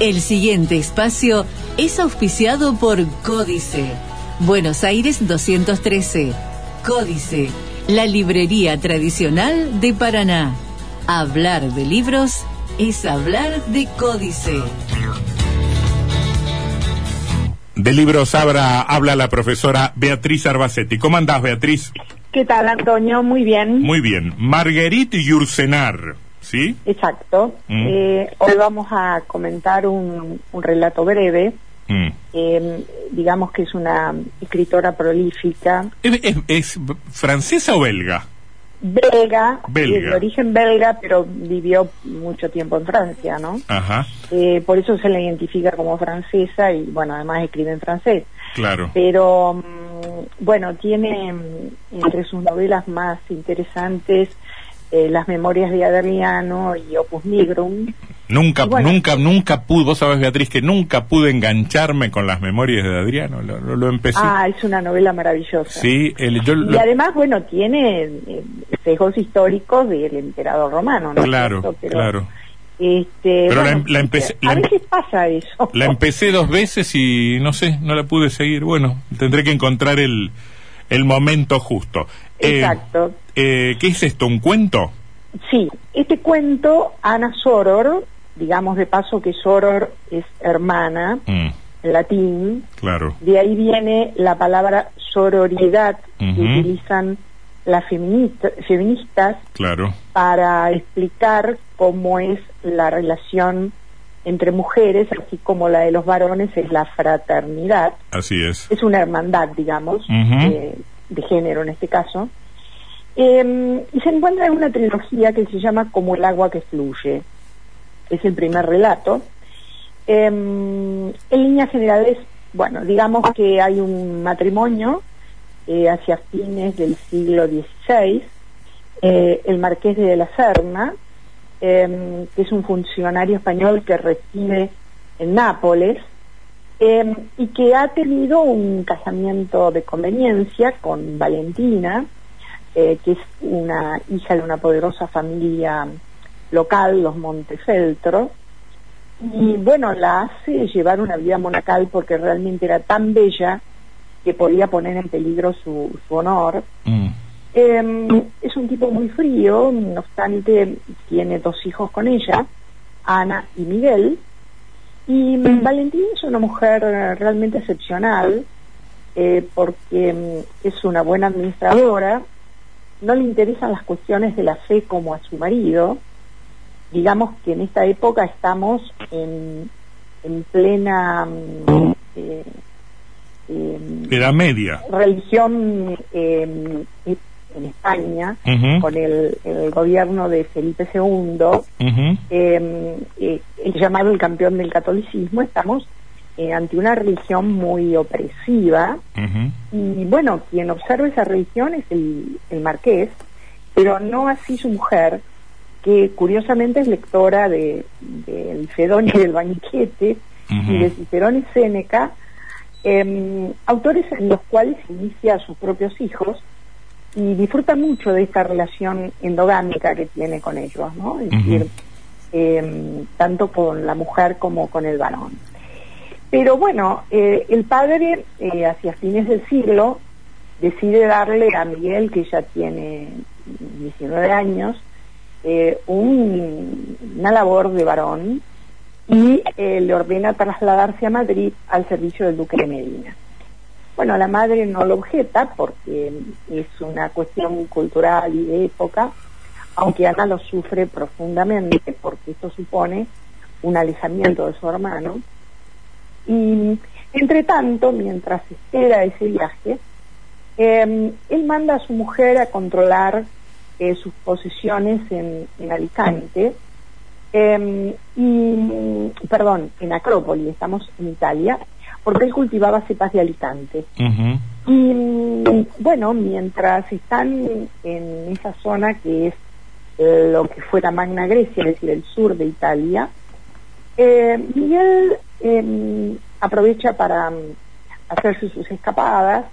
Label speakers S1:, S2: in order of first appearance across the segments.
S1: El siguiente espacio es auspiciado por Códice. Buenos Aires 213. Códice, la librería tradicional de Paraná. Hablar de libros es hablar de Códice.
S2: De libros habla, habla la profesora Beatriz Arbacetti. ¿Cómo andás, Beatriz?
S3: ¿Qué tal, Antonio? Muy bien.
S2: Muy bien. Marguerite Yurcenar, ¿sí?
S3: Exacto.
S2: Mm.
S3: Eh, hoy vamos a comentar un, un relato breve.
S2: Mm.
S3: Eh, digamos que es una escritora prolífica,
S2: ¿Es, es- es francesa o belga?
S3: belga,
S2: Belga.
S3: eh, de origen belga, pero vivió mucho tiempo en Francia, ¿no?
S2: Ajá,
S3: Eh, por eso se la identifica como francesa y, bueno, además escribe en francés.
S2: claro.
S3: pero mm, bueno, tiene entre sus novelas más interesantes eh, Las Memorias de Adriano y Opus Nigrum.
S2: Nunca,
S3: bueno.
S2: nunca, nunca pude, vos sabés, Beatriz, que nunca pude engancharme con las memorias de Adriano. Lo, lo- lo empecé.
S3: Ah, es una novela maravillosa.
S2: sí, el, yo
S3: Y
S2: lo-
S3: además, bueno, tiene eh, sesgos históricos del emperador romano, ¿no?
S2: claro?
S3: Pero,
S2: claro.
S3: Este,
S2: Pero la
S3: bueno,
S2: em- la empecé-
S3: a
S2: la
S3: veces pasa eso.
S2: La empecé dos veces y no sé, no la pude seguir. Bueno, tendré que encontrar el, el momento justo. Eh,
S3: Exacto.
S2: eh, ¿Qué es esto? ¿Un cuento?
S3: Sí, este cuento, Ana Soror, digamos de paso que Soror es hermana,
S2: Mm,
S3: en latín,
S2: claro.
S3: De ahí viene la palabra sororidad que utilizan las feminista- feministas
S2: Claro.
S3: para explicar cómo es la relación entre mujeres, así como la de los varones es la fraternidad.
S2: Así es.
S3: Es una hermandad, digamos, eh, de género en este caso. Eh, y se encuentra en una trilogía que se llama Como el agua que fluye. Es el primer relato. Eh, en líneas generales, bueno, digamos que hay un matrimonio eh, hacia fines del siglo XVI, eh, el marqués de la Serna, eh, que es un funcionario español que reside en Nápoles, y que ha tenido un casamiento de conveniencia con Valentina, eh, que es una hija de una poderosa familia local, los Montefeltro, y bueno, la hace llevar una vida monacal porque realmente era tan bella que podía poner en peligro su, su honor.
S2: Mm,
S3: Eh, es un tipo muy frío, no obstante tiene dos hijos con ella, Ana y Miguel. Y mm, Valentina es una mujer realmente excepcional eh, porque mm, es una buena administradora, no le interesan las cuestiones de la fe como a su marido. Digamos que en esta época estamos en, en plena mm, eh, em,
S2: media.
S3: religión eh, en España con el, el gobierno de Felipe II, eh, eh, el llamado el campeón del catolicismo, estamos eh, ante una religión muy opresiva y bueno, quien observa esa religión es el, el marqués, pero no así su mujer, que curiosamente es lectora de, del Fedón y del Banquete y de Cicerón y Séneca, em, autores en los cuales inicia a sus propios hijos y disfruta mucho de esta relación endogámica que tiene con ellos, ¿no? Es decir, em, tanto con la mujer como con el varón. Pero bueno, eh, el padre, eh, hacia fines del siglo, decide darle a Miguel, que ya tiene 19 años, eh, un- una labor de varón y le ordena trasladarse a Madrid al servicio del duque de Medina. Bueno, la madre no lo objeta porque es una cuestión cultural y de época, aunque Ana lo sufre profundamente porque esto supone un alejamiento de su hermano. Y entre tanto, mientras espera ese viaje, eh, él manda a su mujer a controlar eh, sus posesiones en, en Alicante, eh, y, perdón, en Acrópoli, estamos en Italia, porque él cultivaba cepas de Alicante. Y bueno, mientras están en esa zona que es eh, lo que fuera Magna Grecia, es decir, el sur de Italia, eh, Miguel eh, aprovecha para mm, hacerse sus escapadas,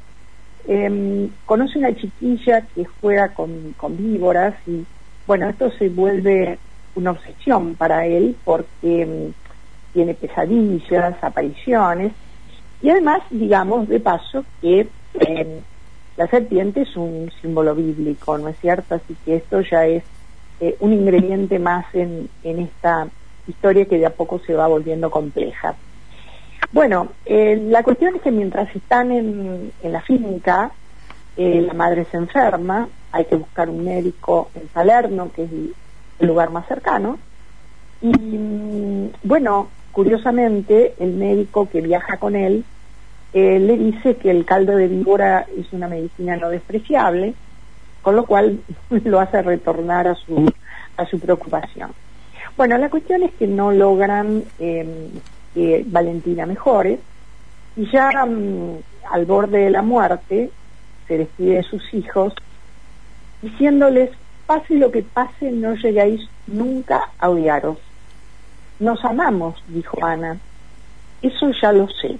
S3: eh, conoce una chiquilla que juega con, víboras y bueno, esto se vuelve una obsesión para él porque tiene pesadillas, apariciones, y además, digamos, de paso, que la serpiente es un símbolo bíblico, ¿no es cierto? Así que esto ya es eh, un ingrediente más en, en esta historia que de a poco se va volviendo compleja. Bueno, eh, la cuestión es que mientras están en, la finca, eh, la madre se enferma, hay que buscar un médico en Salerno, que es el lugar más cercano, y mm, bueno, curiosamente, el médico que viaja con él eh, le dice que el caldo de víbora es una medicina no despreciable, con lo cual lo hace retornar a su, a su preocupación. Bueno, la cuestión es que no logran eh, que Valentina mejore y ya mm, al borde de la muerte se despide de sus hijos diciéndoles, pase lo que pase, no llegáis nunca a odiaros. Nos amamos, dijo Ana. Eso ya lo sé.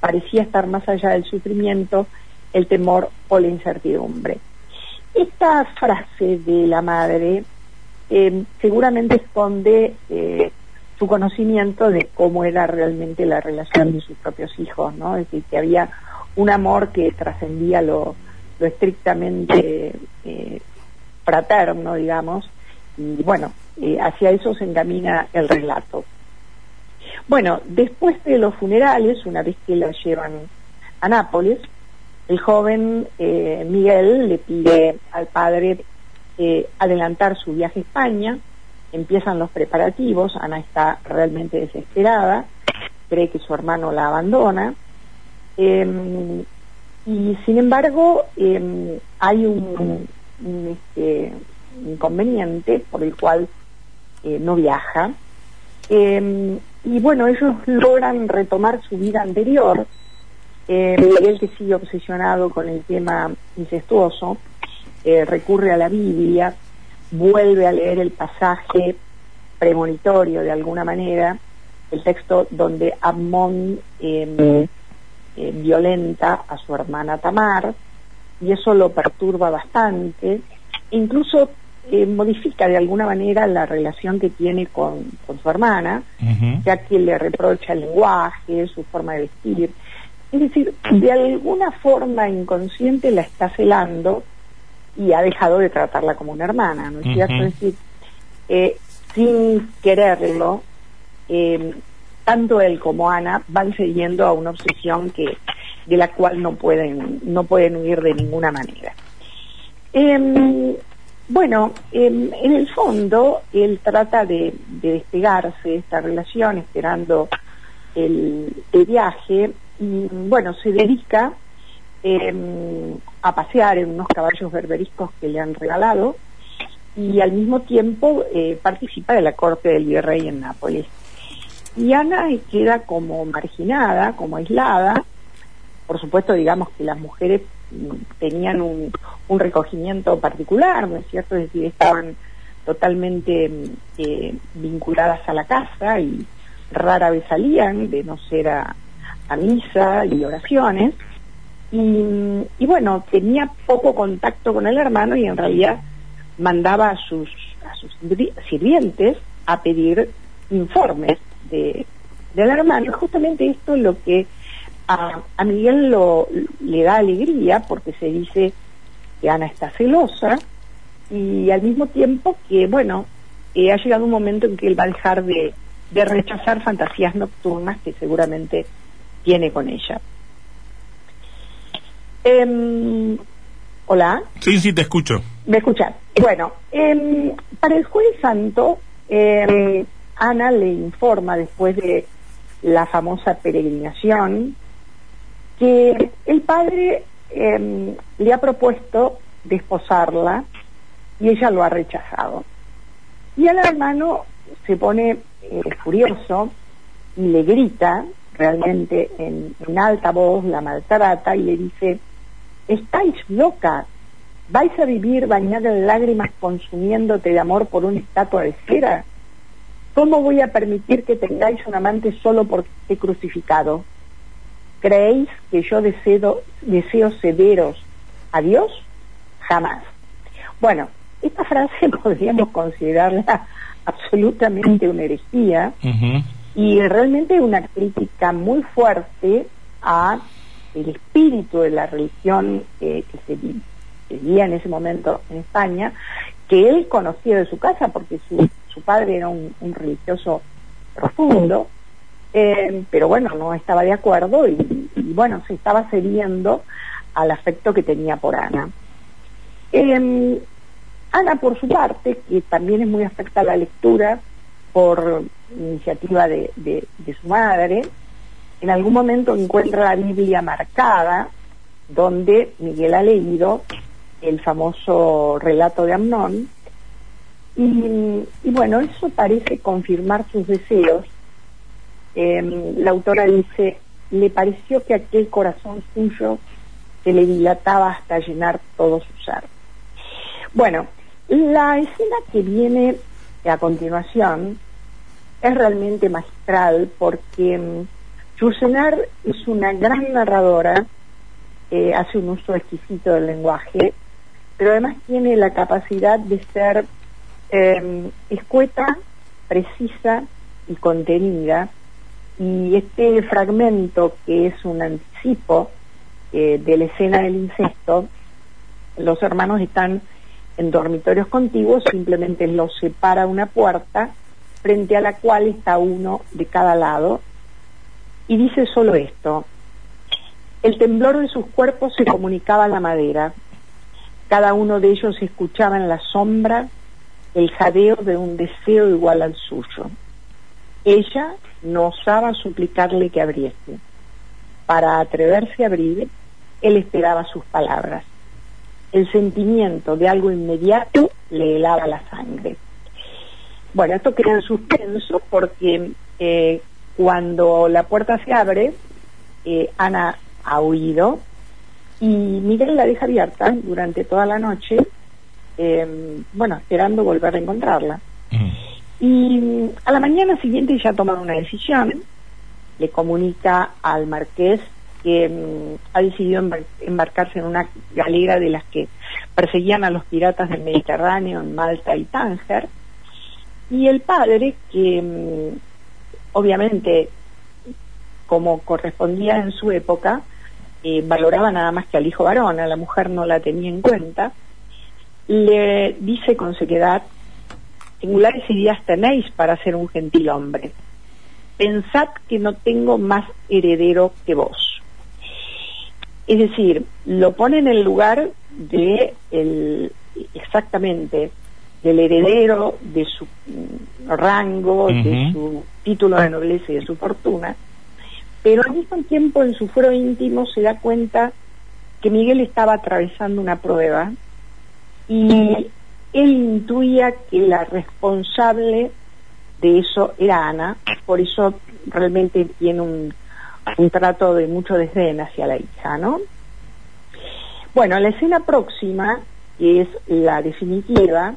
S3: Parecía estar más allá del sufrimiento, el temor o la incertidumbre. Esta frase de la madre eh, seguramente esconde eh, su conocimiento de cómo era realmente la relación de sus propios hijos, ¿no? Es decir, que había un amor que trascendía lo, lo estrictamente eh, fraterno, digamos, y bueno, eh, hacia eso se encamina el relato. Bueno, después de los funerales, una vez que la llevan a Nápoles, el joven Miguel le pide al padre adelantar su viaje a España, empiezan los preparativos, Ana está realmente desesperada, cree que su hermano la abandona, em, y sin embargo em, hay un, este, inconveniente por el cual eh, no viaja. Em, y bueno, ellos logran retomar su vida anterior. Miguel, que sigue obsesionado con el tema incestuoso, eh, recurre a la Biblia, vuelve a leer el pasaje premonitorio de alguna manera, el texto donde Amón eh, violenta a su hermana Tamar, y eso lo perturba bastante, incluso eh, modifica de alguna manera la relación que tiene con, con su hermana, ya que le reprocha el lenguaje, su forma de vestir. Es decir, de alguna forma inconsciente la está celando y ha dejado de tratarla como una hermana, ¿no es cierto? Es decir, eh, sin quererlo, eh, tanto él como Ana van cediendo a una obsesión que de la cual no pueden no pueden huir de ninguna manera. Eh, bueno, en el fondo él trata de, despegarse de esta relación esperando el, viaje y bueno, se dedica em, a pasear en unos caballos berberiscos que le han regalado y al mismo tiempo eh, participa de la corte del virrey en Nápoles. Y Ana queda como marginada, como aislada, por supuesto digamos que las mujeres tenían un, recogimiento particular, ¿no es cierto? Es decir, estaban totalmente eh, vinculadas a la casa y rara vez salían, de no ser a, misa y oraciones. Y, y, bueno, tenía poco contacto con el hermano y en realidad mandaba a sus, a sus sirvientes a pedir informes de, del hermano. Y justamente esto es lo que a, Miguel lo, le da alegría porque se dice que Ana está celosa y al mismo tiempo que, bueno, eh, ha llegado un momento en que él va a dejar de, rechazar fantasías nocturnas que seguramente tiene con ella. Em, Hola.
S2: Sí, sí, te escucho.
S3: ¿Me escuchas? Bueno, em, para el jueves santo, em, Ana le informa después de la famosa peregrinación que el padre le ha propuesto desposarla y ella lo ha rechazado. Y el hermano se pone eh, furioso y le grita realmente en, alta voz, la maltrata y le dice, estáis loca, vais a vivir bañada en lágrimas consumiéndote de amor por una estatua de cera. ¿Cómo voy a permitir que tengáis un amante solo porque he crucificado? ¿Creéis que yo deseo, deseo cederos a Dios? Jamás. Bueno, esta frase podríamos considerarla absolutamente una herejía, y realmente una crítica muy fuerte a el espíritu de la religión eh, que se vivía en ese momento en España, que él conocía de su casa porque su, su padre era un, religioso profundo, eh, pero bueno, no estaba de acuerdo y, bueno, se estaba cediendo al afecto que tenía por Ana. Em, Ana, por su parte, que también es muy afecta a la lectura por iniciativa de, de, su madre, en algún momento encuentra la Biblia marcada, donde Miguel ha leído el famoso relato de Amnón, y, bueno, eso parece confirmar sus deseos. Em, la autora dice, le pareció que aquel corazón suyo se le dilataba hasta llenar todo su ser. Bueno, la escena que viene a continuación es realmente magistral porque um, es una gran narradora, eh, hace un uso exquisito del lenguaje, pero además tiene la capacidad de ser em, escueta, precisa y contenida. Y este fragmento, que es un anticipo eh, de la escena del incesto, los hermanos están en dormitorios contiguos, simplemente los separa una puerta frente a la cual está uno de cada lado y dice solo esto. El temblor de sus cuerpos se comunicaba a la madera. Cada uno de ellos escuchaba en la sombra el jadeo de un deseo igual al suyo. Ella no osaba suplicarle que abriese. Para atreverse a abrir, él esperaba sus palabras el sentimiento de algo inmediato le helaba la sangre. Bueno, esto crea suspenso porque eh, cuando la puerta se abre, eh, Ana ha huido y Miguel la deja abierta durante toda la noche, em, bueno, esperando volver a encontrarla. Y a la mañana siguiente ya toma una decisión, le comunica al marqués que mm, ha decidido embarcarse en una galera de las que perseguían a los piratas del Mediterráneo en Malta y Tánger. Y el padre, que mm, obviamente, como correspondía en su época, eh, valoraba nada más que al hijo varón, a la mujer no la tenía en cuenta, le dice con sequedad, singulares ideas tenéis para ser un gentil hombre. Pensad que no tengo más heredero que vos es decir, lo pone en el lugar de el, exactamente del heredero, de su rango, de su título de nobleza y de su fortuna, pero al mismo tiempo en su fuero íntimo se da cuenta que Miguel estaba atravesando una prueba y él intuía que la responsable de eso era Ana, por eso realmente tiene un, un trato de mucho desdén hacia la hija, ¿no? Bueno, la escena próxima, que es la definitiva,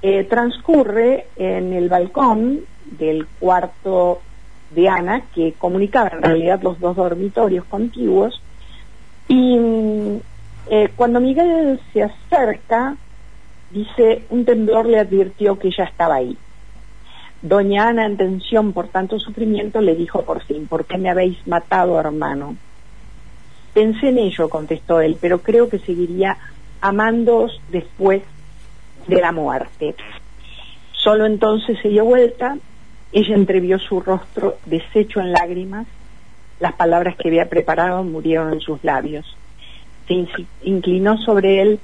S3: eh, transcurre en el balcón del cuarto de Ana, que comunicaba en realidad los dos dormitorios contiguos, y eh, cuando Miguel se acerca, dice, un temblor le advirtió que ella estaba ahí. Doña Ana, en tensión por tanto sufrimiento, le dijo por fin, ¿por qué me habéis matado, hermano? Pensé en ello, contestó él, pero creo que seguiría amándoos después de la muerte. Solo entonces se dio vuelta, ella entrevió su rostro deshecho en lágrimas, las palabras que había preparado murieron en sus labios. Se inclinó sobre él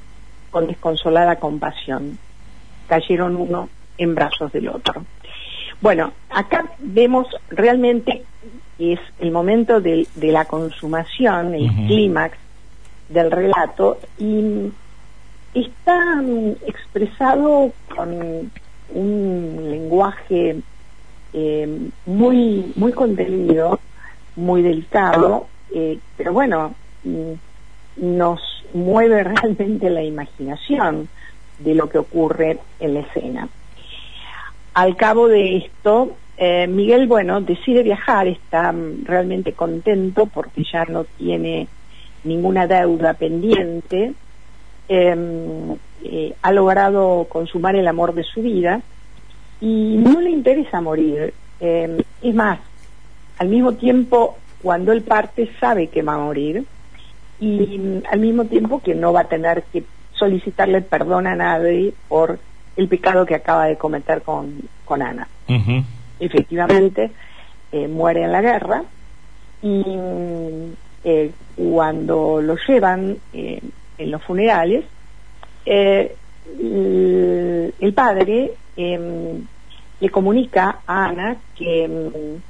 S3: con desconsolada compasión. Cayeron uno en brazos del otro. Bueno, acá vemos realmente que es el momento de, la consumación, el clímax del relato, y está mm, expresado con un lenguaje eh, muy, muy contenido, muy delicado, eh, pero bueno, mm, nos mueve realmente la imaginación de lo que ocurre en la escena. Al cabo de esto, eh, Miguel, bueno, decide viajar, está mm, realmente contento porque ya no tiene ninguna deuda pendiente, em, ha logrado consumar el amor de su vida y no le interesa morir, Eh, es más, al mismo tiempo, cuando él parte, sabe que va a morir y al mismo tiempo que no va a tener que solicitarle perdón a nadie por el pecado que acaba de cometer con, con Ana. Efectivamente, eh, muere en la guerra y eh, cuando lo llevan eh, en los funerales, eh, el, el padre em, le comunica a Ana que em,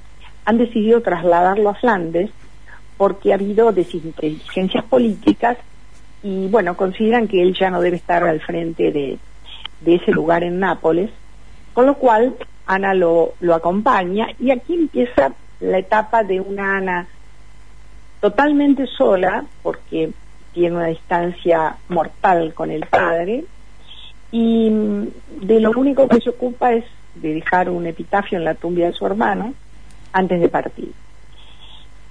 S3: han decidido trasladarlo a Flandes porque ha habido desinteligencias políticas y bueno, consideran que él ya no debe estar al frente de, de ese lugar en Nápoles, con lo cual Ana lo, lo acompaña y aquí empieza la etapa de una Ana totalmente sola, porque tiene una distancia mortal con el padre, y mm, de lo único que se ocupa es de dejar un epitafio en la tumba de su hermano antes de partir.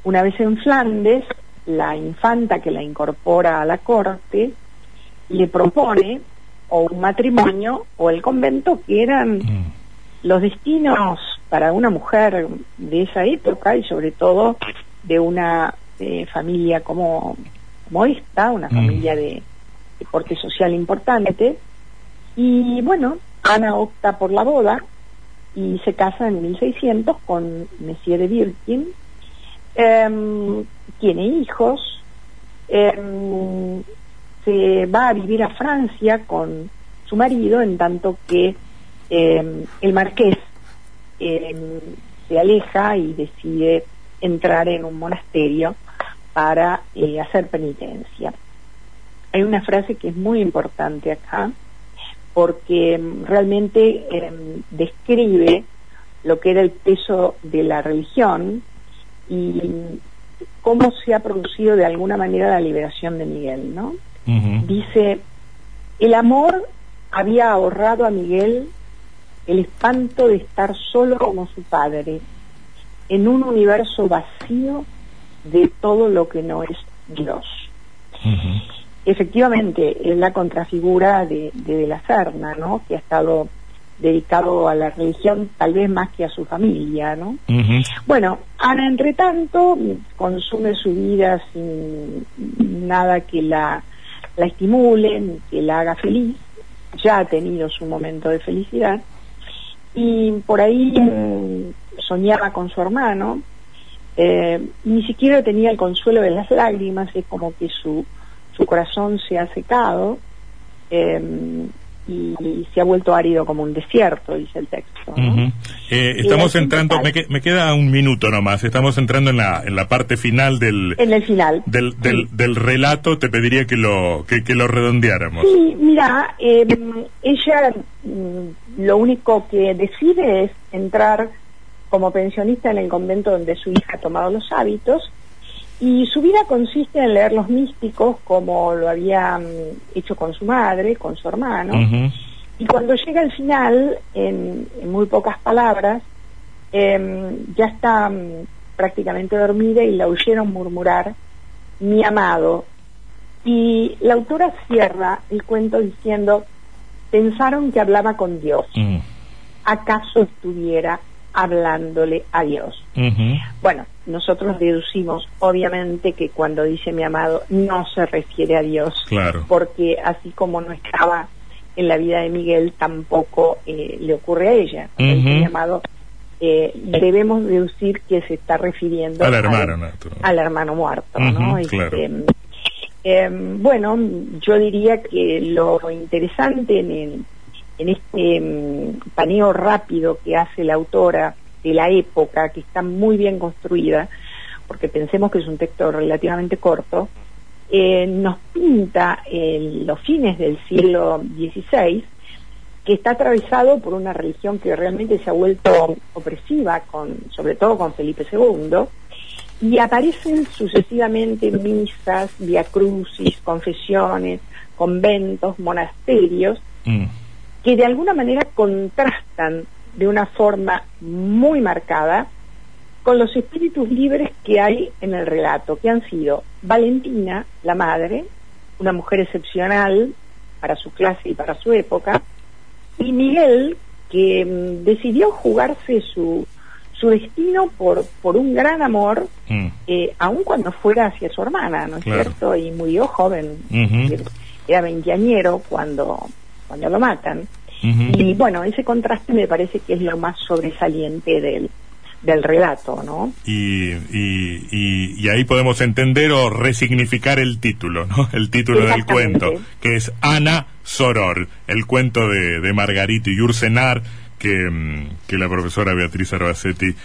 S3: Una vez en Flandes, la infanta que la incorpora a la corte le propone o un matrimonio o el convento que eran
S2: Mm.
S3: los destinos para una mujer de esa época y sobre todo de una eh, familia como, como esta, una
S2: Mm.
S3: familia de, de porte social importante. Y bueno, Ana opta por la boda y se casa en 1600 con Monsieur de Birkin. Em, tiene hijos, em, se va a vivir a Francia con su marido, en tanto que eh, el marqués se aleja y decide entrar en un monasterio para eh, hacer penitencia. Hay una frase que es muy importante acá, porque mm, realmente eh, describe lo que era el peso de la religión y cómo se ha producido de alguna manera la liberación de Miguel, ¿no? Dice, el amor había ahorrado a Miguel el espanto de estar solo como su padre, en un universo vacío de todo lo que no es Dios. Efectivamente, es la contrafigura de, de, de la Serna, ¿no? Que ha estado dedicado a la religión tal vez más que a su familia, ¿no? Bueno, Ana, entre tanto, consume su vida sin nada que la, la estimule, que la haga feliz. Ya ha tenido su momento de felicidad. Y por ahí eh, soñaba con su hermano. eh, ni siquiera tenía el consuelo de las lágrimas, es como que su, su corazón se ha secado. eh, y, y se ha vuelto árido como un desierto, dice el texto.
S2: Eh, estamos entrando, me, que- me queda un minuto nomás, estamos entrando en la, en la parte final del,
S3: En el final.
S2: del, del, del relato, te pediría que lo, que, que lo redondeáramos.
S3: Sí, mira, eh, ella mm, lo único que decide es entrar como pensionista en el convento donde su hija ha tomado los hábitos y su vida consiste en leer los místicos como lo había mm, hecho con su madre, con su hermano. Y cuando llega al final, en, en muy pocas palabras, em, ya está mm, prácticamente dormida y la oyeron murmurar, mi amado. Y la autora cierra el cuento diciendo, pensaron que hablaba con Dios,
S2: Mm.
S3: acaso estuviera hablándole a Dios. Bueno, nosotros deducimos obviamente que cuando dice mi amado no se refiere a Dios,
S2: Claro.
S3: porque así como no estaba en la vida de Miguel, tampoco eh, le ocurre a ella.
S2: Ujú.
S3: mi amado, eh, debemos deducir que se está refiriendo
S2: Al hermano, ¿no?
S3: al hermano muerto, ¿no? Este,
S2: claro.
S3: eh, bueno, yo diría que lo interesante en, el- en este mm, paneo rápido que hace la autora de la época, que está muy bien construida, porque pensemos que es un texto relativamente corto, eh, nos pinta en los fines del siglo XVI que está atravesado por una religión que realmente se ha vuelto opresiva, con, sobre todo con Felipe II, y aparecen sucesivamente misas, viacrucis, confesiones, conventos, monasterios,
S2: Mm.
S3: Que de alguna manera contrastan de una forma muy marcada con los espíritus libres que hay en el relato, que han sido Valentina, la madre, una mujer excepcional para su clase y para su época, y Miguel, que mm, decidió jugarse su, su destino por, por un gran amor,
S2: Mm.
S3: eh, aun cuando fuera hacia su hermana, ¿no es
S2: Claro.
S3: cierto? Y murió joven,
S2: Ujú.
S3: era veinteañero cuando, cuando lo matan. Y bueno, ese contraste me parece que es lo más sobresaliente del, del relato, ¿no?
S2: Y, y, y, y ahí podemos entender o resignificar el título, ¿no? El título del cuento, que es Ana Soror, el cuento de, de Margarito y Ursenar, que, mm, que la profesora Beatriz Arbacetti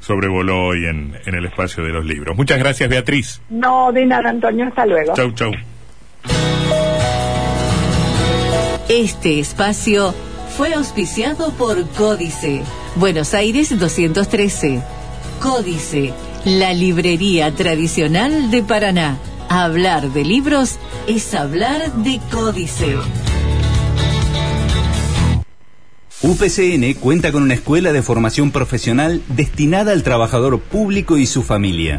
S2: sobrevoló hoy en, en el espacio de los libros. Muchas gracias, Beatriz.
S3: No, de nada, Antonio, hasta luego.
S2: Chau, chau.
S1: Este espacio fue auspiciado por Códice, Buenos Aires 213. Códice, la librería tradicional de Paraná. Hablar de libros es hablar de Códice.
S4: UPCN cuenta con una escuela de formación profesional destinada al trabajador público y su familia.